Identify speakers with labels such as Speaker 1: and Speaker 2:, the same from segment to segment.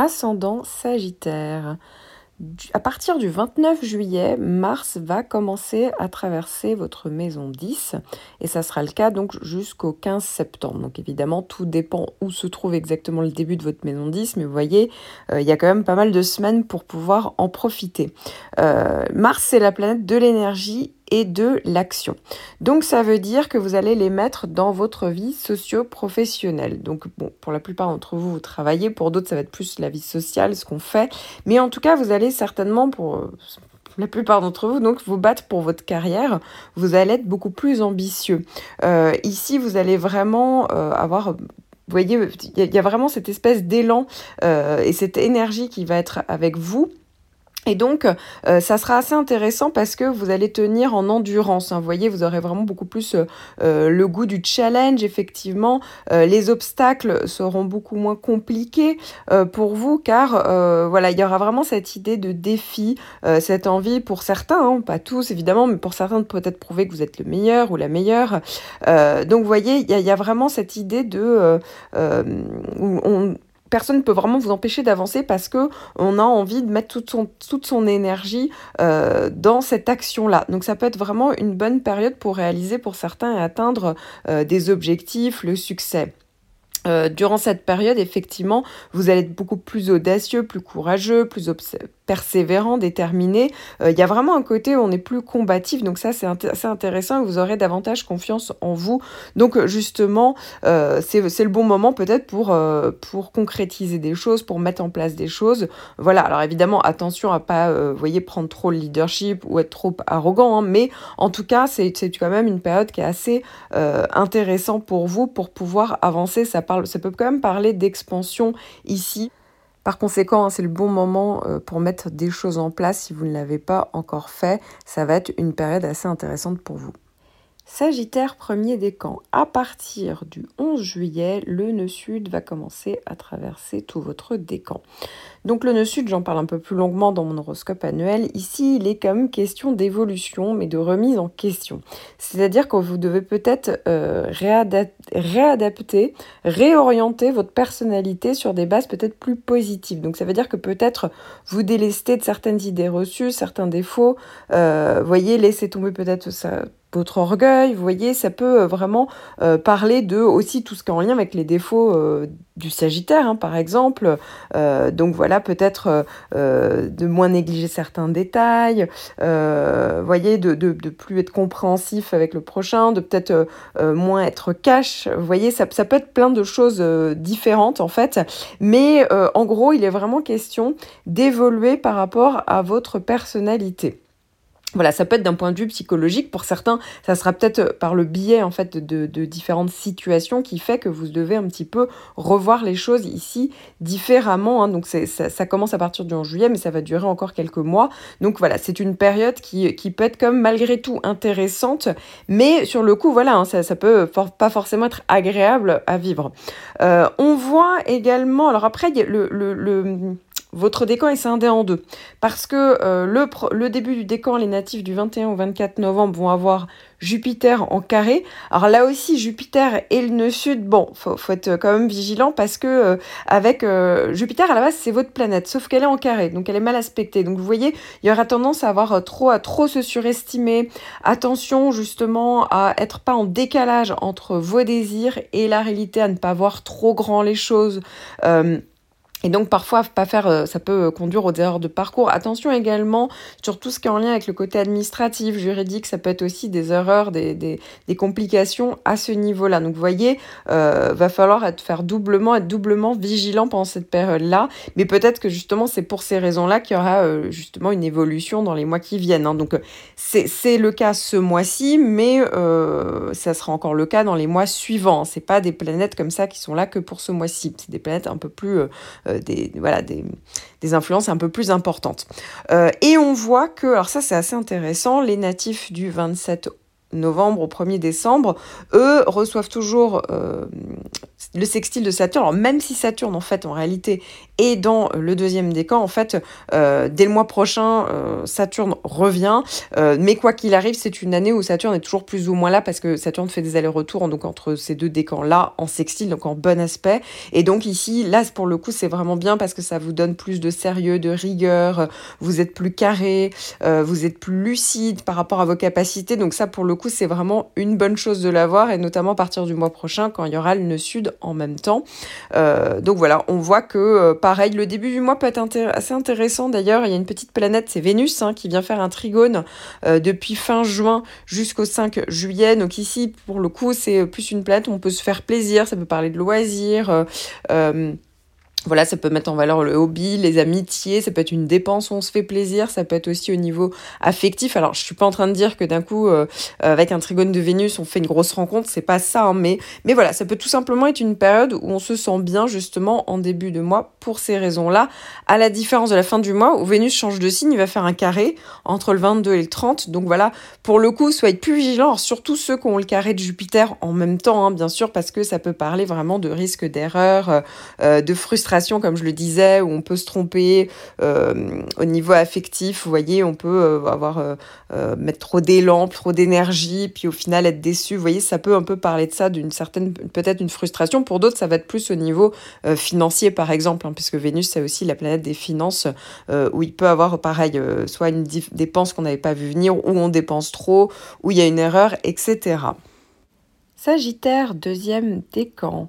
Speaker 1: Ascendant Sagittaire. À partir du 29 juillet, Mars va commencer à traverser votre maison 10 et ça sera le cas donc jusqu'au 15 septembre. Donc évidemment, tout dépend où se trouve exactement le début de votre maison 10, mais vous voyez, euh, il y a quand même pas mal de semaines pour pouvoir en profiter. Euh, Mars, c'est la planète de l'énergie et de l'action. Donc ça veut dire que vous allez les mettre dans votre vie socio-professionnelle. Donc bon, pour la plupart d'entre vous, vous travaillez, pour d'autres ça va être plus la vie sociale, ce qu'on fait, mais en tout cas, vous allez certainement pour la plupart d'entre vous, donc vous battre pour votre carrière, vous allez être beaucoup plus ambitieux. Euh, ici, vous allez vraiment euh, avoir voyez, il y, a vraiment cette espèce d'élan euh, et cette énergie qui va être avec vous et donc, euh, ça sera assez intéressant parce que vous allez tenir en endurance. Hein. Vous voyez, vous aurez vraiment beaucoup plus euh, euh, le goût du challenge, effectivement. les obstacles seront beaucoup moins compliqués pour vous car, voilà, il y aura vraiment cette idée de défi, cette envie pour certains, hein, pas tous évidemment, mais pour certains de peut-être prouver que vous êtes le meilleur ou la meilleure. donc, vous voyez, il y, a vraiment cette idée de... on, personne ne peut vraiment vous empêcher d'avancer parce que on a envie de mettre toute son, énergie euh, dans cette action-là. Donc ça peut être vraiment une bonne période pour réaliser pour certains et atteindre euh, des objectifs, le succès. Euh, durant cette période, effectivement, vous allez être beaucoup plus audacieux, plus courageux, plus persévérant, déterminé. Euh, il y a vraiment un côté où on est plus combatif, donc ça c'est assez intéressant vous aurez davantage confiance en vous. Donc justement, euh, c'est le bon moment peut-être pour, pour concrétiser des choses, pour mettre en place des choses. Voilà, alors évidemment, attention à pas, voyez, prendre trop le leadership ou être trop arrogant, hein, mais en tout cas, c'est quand même une période qui est assez intéressante pour vous pour pouvoir avancer sa ça peut quand même parler d'expansion ici. Par conséquent, c'est le bon moment euh, pour mettre des choses en place si vous ne l'avez pas encore fait. Ça va être une période assez intéressante pour vous. Sagittaire premier décan. À partir du 11 juillet, le nœud sud va commencer à traverser tout votre décan. Donc le nœud sud, j'en parle un peu plus longuement dans mon horoscope annuel. Ici, il est quand même question d'évolution, mais de remise en question. C'est-à-dire que vous devez peut-être euh, réadapter, réorienter votre personnalité sur des bases peut-être plus positives. Donc ça veut dire que peut-être vous délestez de certaines idées reçues, certains défauts. Euh, voyez, laissez tomber peut-être ça votre orgueil, vous voyez, ça peut euh, vraiment euh, parler de aussi tout ce qui est en lien avec les défauts euh, du Sagittaire, hein, par exemple. donc voilà, peut-être de moins négliger certains détails, vous voyez, de, de, de, plus être compréhensif avec le prochain, de peut-être moins être cash. Vous voyez, ça, ça, peut être plein de choses différentes en fait, mais en gros, il est vraiment question d'évoluer par rapport à votre personnalité. Voilà, ça peut être d'un point de vue psychologique. Pour certains, ça sera peut-être par le biais en fait de, différentes situations qui fait que vous devez un petit peu revoir les choses ici différemment. Hein. Donc ça, ça, commence à partir du 11 juillet, mais ça va durer encore quelques mois. Donc voilà, c'est une période qui, qui, peut être comme malgré tout intéressante, mais sur le coup, voilà, hein, ça, peut pas forcément être agréable à vivre. Euh, on voit également, alors après, le, le, le votre décan est scindé en deux. Parce que euh, le, le, début du décan, les natifs du 21 au 24 novembre vont avoir Jupiter en carré. Alors là aussi, Jupiter et le nœud sud, bon, faut, faut être quand même vigilant parce que euh, avec euh, Jupiter à la base, c'est votre planète, sauf qu'elle est en carré, donc elle est mal aspectée. Donc vous voyez, il y aura tendance à avoir trop à trop se surestimer. Attention justement à être pas en décalage entre vos désirs et la réalité, à ne pas voir trop grand les choses. Et donc parfois, pas faire, euh, ça peut conduire aux erreurs de parcours. Attention également sur tout ce qui est en lien avec le côté administratif, juridique, ça peut être aussi des erreurs, des, des, complications à ce niveau-là. Donc vous voyez, euh, va falloir être doublement, être doublement vigilant pendant cette période-là. Mais peut-être que justement c'est pour ces raisons-là qu'il y aura euh, justement une évolution dans les mois qui viennent. Hein. Donc c'est le cas ce mois-ci, mais euh, ça sera encore le cas dans les mois suivants. C'est pas des planètes comme ça qui sont là que pour ce mois-ci. C'est des planètes un peu plus euh, des, des, influences un peu plus importantes. Euh, et on voit que, alors ça c'est assez intéressant, les natifs du 27 novembre au 1er décembre, eux reçoivent toujours euh, le sextile de Saturne. Alors même si Saturne, en fait, en réalité, est dans le deuxième décan, en fait, euh, dès le mois prochain, euh, Saturne revient. mais quoi qu'il arrive, c'est une année où Saturne est toujours plus ou moins là parce que Saturne fait des allers-retours donc entre ces deux décans-là en sextile, donc en bon aspect. Et donc ici, là, pour le coup, c'est vraiment bien parce que ça vous donne plus de sérieux, de rigueur, vous êtes plus carré, vous êtes plus lucide par rapport à vos capacités. Donc ça, pour le coup, c'est vraiment une bonne chose de l'avoir, et notamment à partir du mois prochain, quand il y aura le nœud sud en même temps. Euh, donc voilà, on voit que, euh, pareil, le début du mois peut être assez intéressant. D'ailleurs, il y a une petite planète, c'est Vénus, hein, qui vient faire un trigone euh, depuis fin juin jusqu'au 5 juillet. Donc ici, pour le coup, c'est plus une planète où on peut se faire plaisir, ça peut parler de loisirs. Voilà, ça peut mettre en valeur le hobby, les amitiés, ça peut être une dépense où on se fait plaisir, ça peut être aussi au niveau affectif. Alors, je suis pas en train de dire que d'un coup, euh, avec un trigone de Vénus, on fait une grosse rencontre, c'est pas ça, hein, mais, mais voilà, ça peut tout simplement être une période où on se sent bien justement en début de mois pour ces raisons-là. À la différence de la fin du mois où Vénus change de signe, il va faire un carré entre le 22 et le 30. Donc voilà, pour le coup, soyez plus vigilants, surtout ceux qui ont le carré de Jupiter en même temps, hein, bien sûr, parce que ça peut parler vraiment de risque d'erreur, euh, euh, de frustration comme je le disais, où on peut se tromper euh, au niveau affectif. Vous voyez, on peut euh, avoir euh, mettre trop d'élan, trop d'énergie, puis au final être déçu. Vous voyez, ça peut un peu parler de ça, d'une certaine, peut-être une frustration. Pour d'autres, ça va être plus au niveau financier, par exemple, hein, puisque Vénus, c'est aussi la planète des finances, où il peut avoir, pareil, soit une dépense qu'on n'avait pas vu venir, où on dépense trop, où il y a une erreur, etc. Sagittaire, deuxième décan.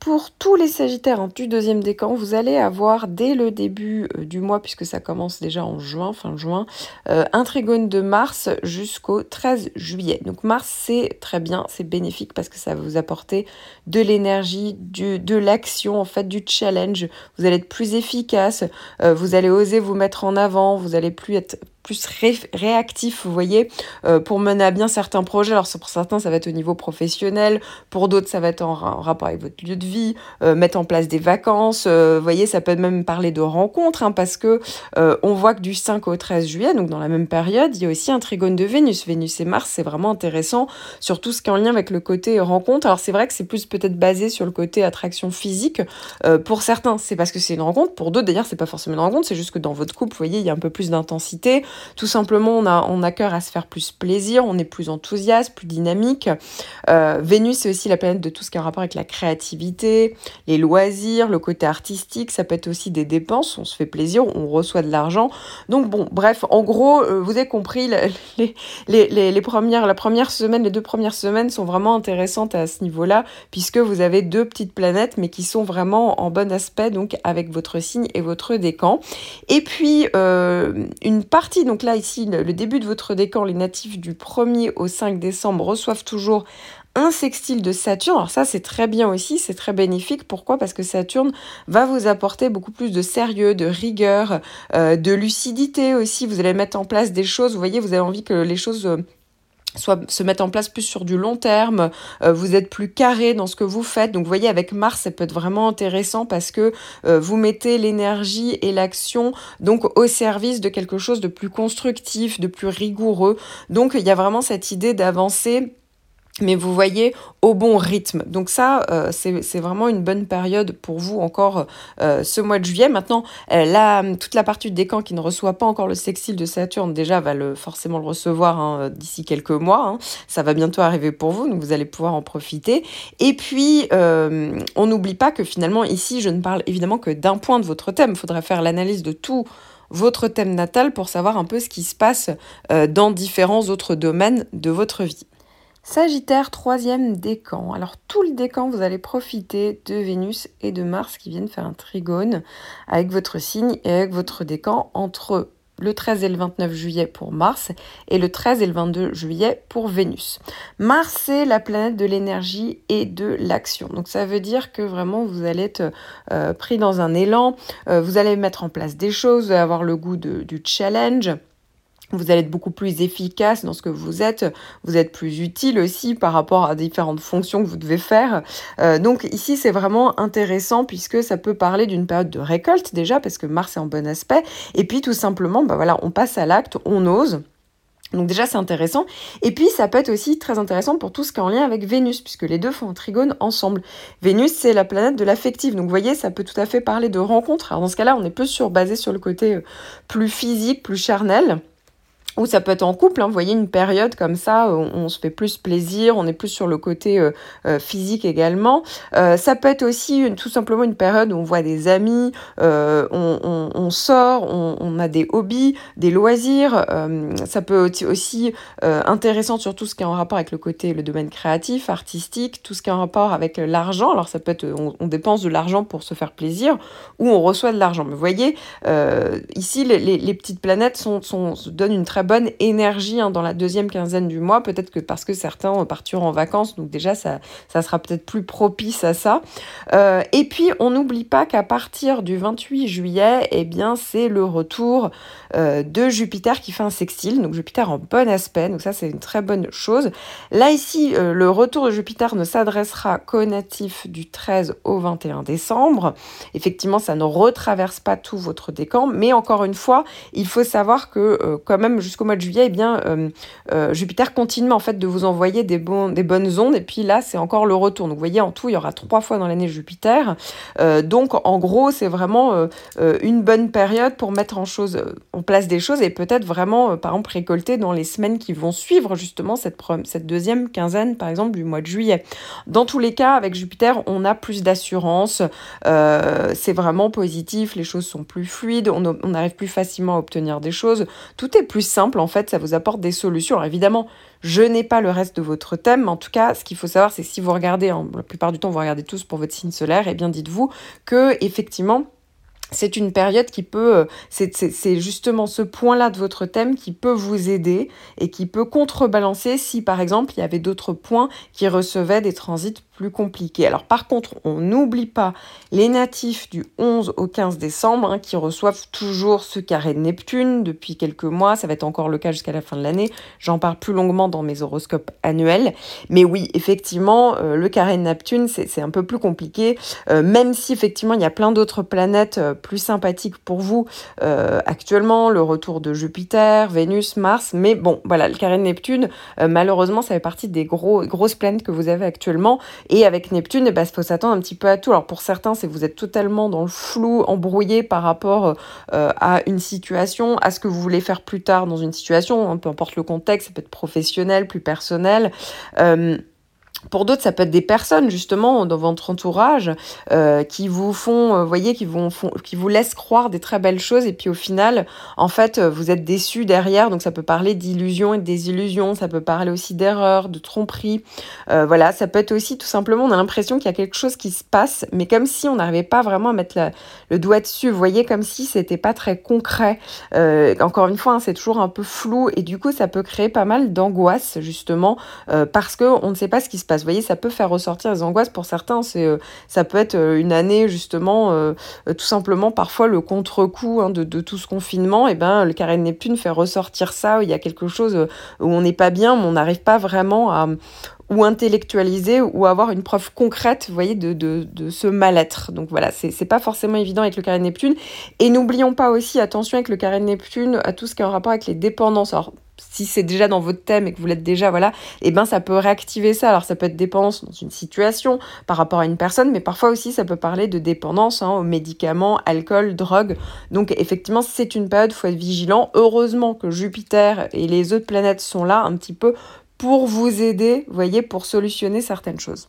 Speaker 1: Pour tous les Sagittaires en du deuxième décan, vous allez avoir dès le début euh, du mois, puisque ça commence déjà en juin, fin juin, euh, un trigone de Mars jusqu'au 13 juillet. Donc Mars, c'est très bien, c'est bénéfique parce que ça va vous apporter de l'énergie, de l'action, en fait, du challenge. Vous allez être plus efficace, euh, vous allez oser vous mettre en avant, vous allez plus être plus réactif, vous voyez, euh, pour mener à bien certains projets. Alors pour certains, ça va être au niveau professionnel, pour d'autres, ça va être en, rapport avec votre lieu de vie, euh, mettre en place des vacances, euh, vous voyez, ça peut même parler de rencontres, hein, parce que on voit que du 5 au 13 juillet, donc dans la même période, il y a aussi un trigone de Vénus. Vénus et Mars, c'est vraiment intéressant, sur tout ce qui est en lien avec le côté rencontre. Alors c'est vrai que c'est plus peut-être basé sur le côté attraction physique. pour certains, c'est parce que c'est une rencontre, pour d'autres, d'ailleurs, c'est pas forcément une rencontre, c'est juste que dans votre couple, vous voyez, il y a un peu plus d'intensité. Tout simplement, on a, on a cœur à se faire plus plaisir, on est plus enthousiaste, plus dynamique. Euh, Vénus, c'est aussi la planète de tout ce qui a rapport avec la créativité, les loisirs, le côté artistique. Ça peut être aussi des dépenses, on se fait plaisir, on reçoit de l'argent. Donc bon, bref, en gros, euh, vous avez compris, les, les, les, premières, la première semaine, les deux premières semaines sont vraiment intéressantes à ce niveau-là, puisque vous avez deux petites planètes, mais qui sont vraiment en bon aspect, donc avec votre signe et votre décan. Et puis, euh, une partie donc là, ici, le, début de votre décan, les natifs du 1er au 5 décembre reçoivent toujours un sextile de Saturne. Alors ça, c'est très bien aussi, c'est très bénéfique. Pourquoi? Parce que Saturne va vous apporter beaucoup plus de sérieux, de rigueur, euh, de lucidité aussi. Vous allez mettre en place des choses. Vous voyez, vous avez envie que les choses euh, soit se mettre en place plus sur du long terme, euh, vous êtes plus carré dans ce que vous faites. Donc vous voyez avec Mars, ça peut être vraiment intéressant parce que euh, vous mettez l'énergie et l'action donc au service de quelque chose de plus constructif, de plus rigoureux. Donc il y a vraiment cette idée d'avancer mais vous voyez au bon rythme. Donc ça, euh, c'est vraiment une bonne période pour vous encore euh, ce mois de juillet. Maintenant, euh, toute la partie du décan qui ne reçoit pas encore le sextile de Saturne, déjà va forcément le recevoir hein, d'ici quelques mois. Hein. Ça va bientôt arriver pour vous, donc vous allez pouvoir en profiter. Et puis, on n'oublie pas que finalement, ici, je ne parle évidemment que d'un point de votre thème. Il faudrait faire l'analyse de tout votre thème natal pour savoir un peu ce qui se passe dans différents autres domaines de votre vie. Sagittaire, troisième décan. Alors tout le décan, vous allez profiter de Vénus et de Mars qui viennent faire un trigone avec votre signe et avec votre décan entre le 13 et le 29 juillet pour Mars et le 13 et le 22 juillet pour Vénus. Mars, c'est la planète de l'énergie et de l'action. Donc ça veut dire que vraiment vous allez être euh, pris dans un élan, euh, vous allez mettre en place des choses, vous allez avoir le goût du challenge. Vous allez être beaucoup plus efficace dans ce que vous êtes. Vous êtes plus utile aussi par rapport à différentes fonctions que vous devez faire. Euh, donc ici, c'est vraiment intéressant puisque ça peut parler d'une période de récolte déjà parce que Mars est en bon aspect. Et puis tout simplement, bah voilà, on passe à l'acte, on ose. Donc déjà c'est intéressant. Et puis ça peut être aussi très intéressant pour tout ce qui est en lien avec Vénus, puisque les deux font un trigone ensemble. Vénus c'est la planète de l'affectif. Donc vous voyez, ça peut tout à fait parler de rencontres. Alors dans ce cas-là, on est plus sur basé sur le côté euh, plus physique, plus charnel. Ou ça peut être en couple, hein, vous voyez, une période comme ça, on, on, se fait plus plaisir, on est plus sur le côté euh, euh, physique également. Euh, ça peut être aussi tout simplement une période où on voit des amis, euh, on, sort, on, a des hobbies, des loisirs. Euh, ça peut être aussi intéressant sur tout ce qui est en rapport avec le côté, le domaine créatif, artistique, tout ce qui est en rapport avec l'argent. Alors ça peut être, on, dépense de l'argent pour se faire plaisir ou on reçoit de l'argent. Mais vous voyez, ici, les, petites planètes sont, donnent une très bonne énergie hein, dans la deuxième quinzaine du mois, peut-être que parce que certains partiront en vacances, donc déjà ça, ça sera peut-être plus propice à ça. Euh, et puis on n'oublie pas qu'à partir du 28 juillet, eh bien c'est le retour euh, de Jupiter qui fait un sextile, donc Jupiter en bon aspect, donc ça c'est une très bonne chose. Là ici, euh, le retour de Jupiter ne s'adressera qu'aux natifs du 13 au 21 décembre. Effectivement, ça ne retraverse pas tout votre décan, mais encore une fois, il faut savoir que quand même jusqu'au mois de juillet, eh bien, euh, euh, Jupiter continue en fait de vous envoyer des, des bonnes ondes, et puis là, c'est encore le retour. Donc, vous voyez, en tout, il y aura trois fois dans l'année Jupiter. Euh, donc, en gros, c'est vraiment une bonne période pour mettre en, chose, en place des choses et peut-être vraiment, par exemple, récolter dans les semaines qui vont suivre justement cette, cette deuxième quinzaine, par exemple, du mois de juillet. Dans tous les cas, avec Jupiter, on a plus d'assurance, c'est vraiment positif, les choses sont plus fluides, on arrive plus facilement à obtenir des choses, tout est plus simple en fait, ça vous apporte des solutions. Alors évidemment, je n'ai pas le reste de votre thème, mais en tout cas, ce qu'il faut savoir, c'est si vous regardez, la plupart du temps, vous regardez tous pour votre signe solaire, et eh bien dites-vous que effectivement, c'est une période qui peut, euh, c'est justement ce point-là de votre thème qui peut vous aider et qui peut contrebalancer si par exemple il y avait d'autres points qui recevaient des transits plus compliqué. Alors par contre, on n'oublie pas les natifs du 11 au 15 décembre hein, qui reçoivent toujours ce carré de Neptune depuis quelques mois. Ça va être encore le cas jusqu'à la fin de l'année. J'en parle plus longuement dans mes horoscopes annuels. Mais oui, effectivement, euh, le carré de Neptune, c'est un peu plus compliqué. Euh, même si effectivement, il y a plein d'autres planètes euh, plus sympathiques pour vous actuellement. Le retour de Jupiter, Vénus, Mars. Mais bon, voilà, le carré de Neptune, malheureusement, ça fait partie des gros, grosses planètes que vous avez actuellement. Et avec Neptune, il eh ben, faut s'attendre un petit peu à tout. Alors pour certains, c'est vous êtes totalement dans le flou, embrouillé par rapport euh, à une situation, à ce que vous voulez faire plus tard dans une situation, hein, peu importe le contexte, ça peut être professionnel, plus personnel. Euh, pour d'autres, ça peut être des personnes justement dans votre entourage euh, qui vous font, euh, voyez, qui vous font, qui vous laissent croire des très belles choses et puis au final, en fait, euh, vous êtes déçus derrière. Donc ça peut parler d'illusions et de désillusions, ça peut parler aussi d'erreurs, de tromperies. Euh, voilà, ça peut être aussi tout simplement, on a l'impression qu'il y a quelque chose qui se passe, mais comme si on n'arrivait pas vraiment à mettre le doigt dessus. Vous voyez, comme si c'était pas très concret. Encore une fois, hein, c'est toujours un peu flou et du coup, ça peut créer pas mal d'angoisse justement parce que on ne sait pas ce qui se Vous voyez, ça peut faire ressortir les angoisses pour certains. C'est, euh, ça peut être euh, une année justement, euh, tout simplement parfois le contre-coup hein, de, tout ce confinement. Et ben, le carré de Neptune fait ressortir ça. Il y a quelque chose où on n'est pas bien, mais on n'arrive pas vraiment à ou intellectualiser ou avoir une preuve concrète, vous voyez, de, ce mal-être. Donc voilà, c'est pas forcément évident avec le carré de Neptune. Et n'oublions pas aussi, attention avec le carré de Neptune, à tout ce qui est en rapport avec les dépendances. Si c'est déjà dans votre thème et que vous l'êtes déjà, voilà, et eh ben ça peut réactiver ça. Alors ça peut être dépendance dans une situation par rapport à une personne, mais parfois aussi ça peut parler de dépendance hein, aux médicaments, alcool, drogue. Donc effectivement c'est une période, faut être vigilant. Heureusement que Jupiter et les autres planètes sont là un petit peu pour vous aider, vous voyez, pour solutionner certaines choses.